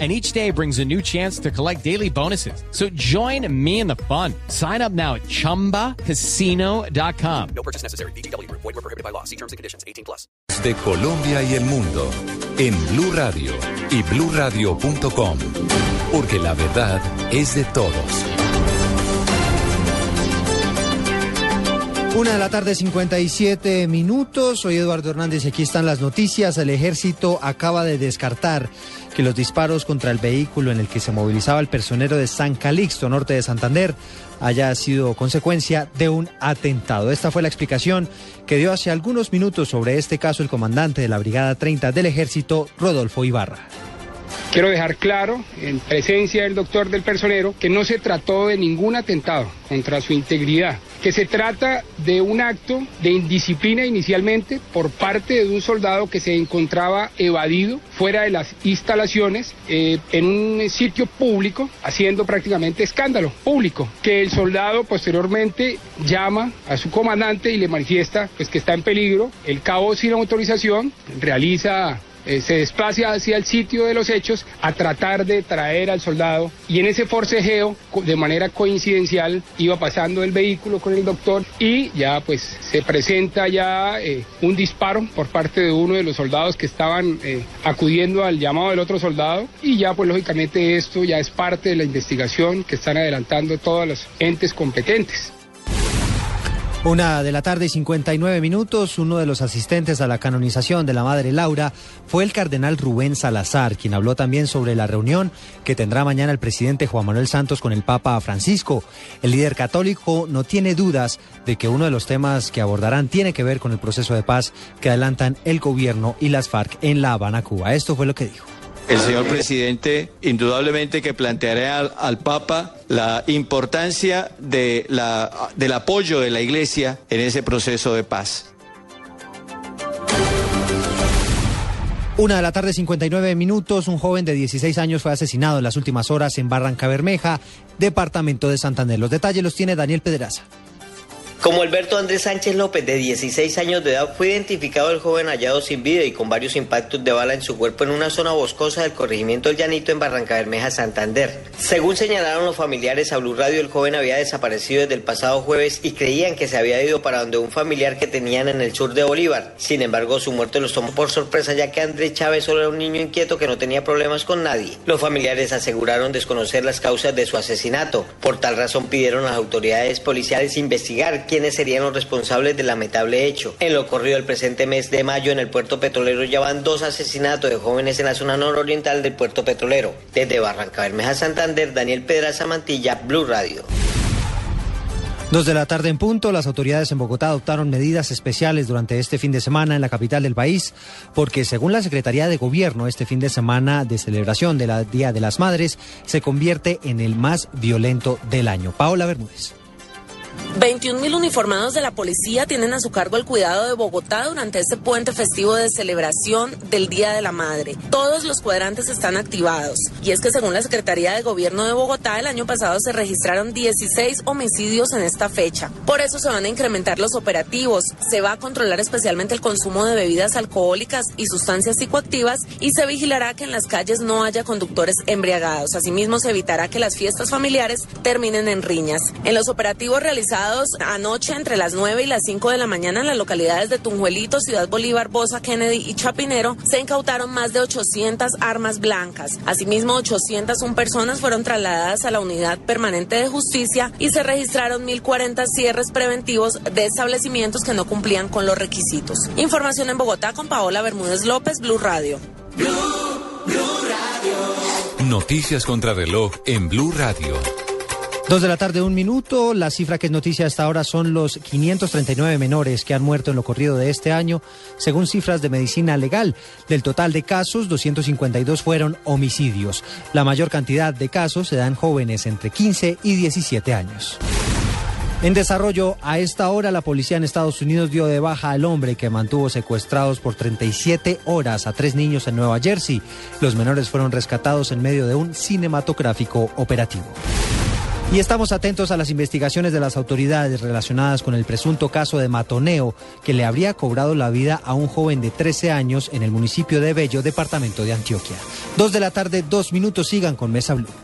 and each day brings a new chance to collect daily bonuses. So join me in the fun. Sign up now at ChumbaCasino.com. No purchase necessary. BGW. Void were prohibited by law. See terms and conditions. 18 plus. De Colombia y el mundo en Blue Radio y BlueRadio.com, porque la verdad es de todos. Una de la tarde, 57 minutos. Soy Eduardo Hernández aquí están las noticias. El ejército acaba de descartar que los disparos contra el vehículo en el que se movilizaba el personero de San Calixto, norte de Santander, haya sido consecuencia de un atentado. Esta fue la explicación que dio hace algunos minutos sobre este caso el comandante de la Brigada 30 del Ejército, Rodolfo Ibarra. Quiero dejar claro, en presencia del doctor del personero, que no se trató de ningún atentado contra su integridad, que se trata de un acto de indisciplina inicialmente por parte de un soldado que se encontraba evadido fuera de las instalaciones eh, en un sitio público, haciendo prácticamente escándalo público, que el soldado posteriormente llama a su comandante y le manifiesta pues, que está en peligro, el cabo sin autorización realiza eh, se desplaza hacia el sitio de los hechos a tratar de traer al soldado y en ese forcejeo de manera coincidencial iba pasando el vehículo con el doctor y ya pues se presenta ya eh, un disparo por parte de uno de los soldados que estaban eh, acudiendo al llamado del otro soldado y ya pues lógicamente esto ya es parte de la investigación que están adelantando todos los entes competentes. Una de la tarde y 59 minutos, uno de los asistentes a la canonización de la Madre Laura fue el cardenal Rubén Salazar, quien habló también sobre la reunión que tendrá mañana el presidente Juan Manuel Santos con el Papa Francisco. El líder católico no tiene dudas de que uno de los temas que abordarán tiene que ver con el proceso de paz que adelantan el gobierno y las FARC en La Habana, Cuba. Esto fue lo que dijo. El señor presidente indudablemente que planteará al, Papa la importancia de la, del apoyo de la Iglesia en ese proceso de paz. Una de la tarde, 59 minutos. Un joven de 16 años fue asesinado en las últimas horas en Barranca Bermeja, departamento de Santander. Los detalles los tiene Daniel Pedraza. Como Alberto Andrés Sánchez López, de 16 años de edad, fue identificado el joven hallado sin vida y con varios impactos de bala en su cuerpo en una zona boscosa del corregimiento El Llanito en Barranca Bermeja, Santander. Según señalaron los familiares a Blue Radio, el joven había desaparecido desde el pasado jueves y creían que se había ido para donde un familiar que tenían en el sur de Bolívar. Sin embargo, su muerte los tomó por sorpresa ya que Andrés Chávez solo era un niño inquieto que no tenía problemas con nadie. Los familiares aseguraron desconocer las causas de su asesinato. Por tal razón pidieron a las autoridades policiales investigar quiénes serían los responsables del lamentable hecho. En lo ocurrido el presente mes de mayo en el puerto petrolero ya van dos asesinatos de jóvenes en la zona nororiental del puerto petrolero. Desde Barranca Bermeja, Santander, Daniel Pedraza Mantilla, Blue Radio. Dos de la tarde en punto, las autoridades en Bogotá adoptaron medidas especiales durante este fin de semana en la capital del país, porque según la Secretaría de Gobierno, este fin de semana de celebración del Día de las Madres se convierte en el más violento del año. Paola Bermúdez. 21.000 uniformados de la policía tienen a su cargo el cuidado de Bogotá durante este puente festivo de celebración del Día de la Madre. Todos los cuadrantes están activados. Y es que según la Secretaría de Gobierno de Bogotá, el año pasado se registraron 16 homicidios en esta fecha. Por eso se van a incrementar los operativos. Se va a controlar especialmente el consumo de bebidas alcohólicas y sustancias psicoactivas y se vigilará que en las calles no haya conductores embriagados. Asimismo, se evitará que las fiestas familiares terminen en riñas. En los operativos realizados anoche entre las 9 y las 5 de la mañana en las localidades de Tunjuelito, Ciudad Bolívar, Bosa, Kennedy y Chapinero se incautaron más de 800 armas blancas. Asimismo, 801 personas fueron trasladadas a la unidad permanente de justicia y se registraron 1.040 cierres preventivos de establecimientos que no cumplían con los requisitos. Información en Bogotá con Paola Bermúdez López, Blue Radio. Blue, Radio. Noticias contra reloj en Blue Radio. Dos de la tarde, un minuto. La cifra que es noticia hasta ahora son los 539 menores que han muerto en lo corrido de este año, según cifras de medicina legal. Del total de casos, 252 fueron homicidios. La mayor cantidad de casos se dan jóvenes entre 15 y 17 años. En desarrollo, a esta hora la policía en Estados Unidos dio de baja al hombre que mantuvo secuestrados por 37 horas a tres niños en Nueva Jersey. Los menores fueron rescatados en medio de un cinematográfico operativo. Y estamos atentos a las investigaciones de las autoridades relacionadas con el presunto caso de matoneo que le habría cobrado la vida a un joven de 13 años en el municipio de Bello, departamento de Antioquia. Dos de la tarde, dos minutos, sigan con Mesa Blue.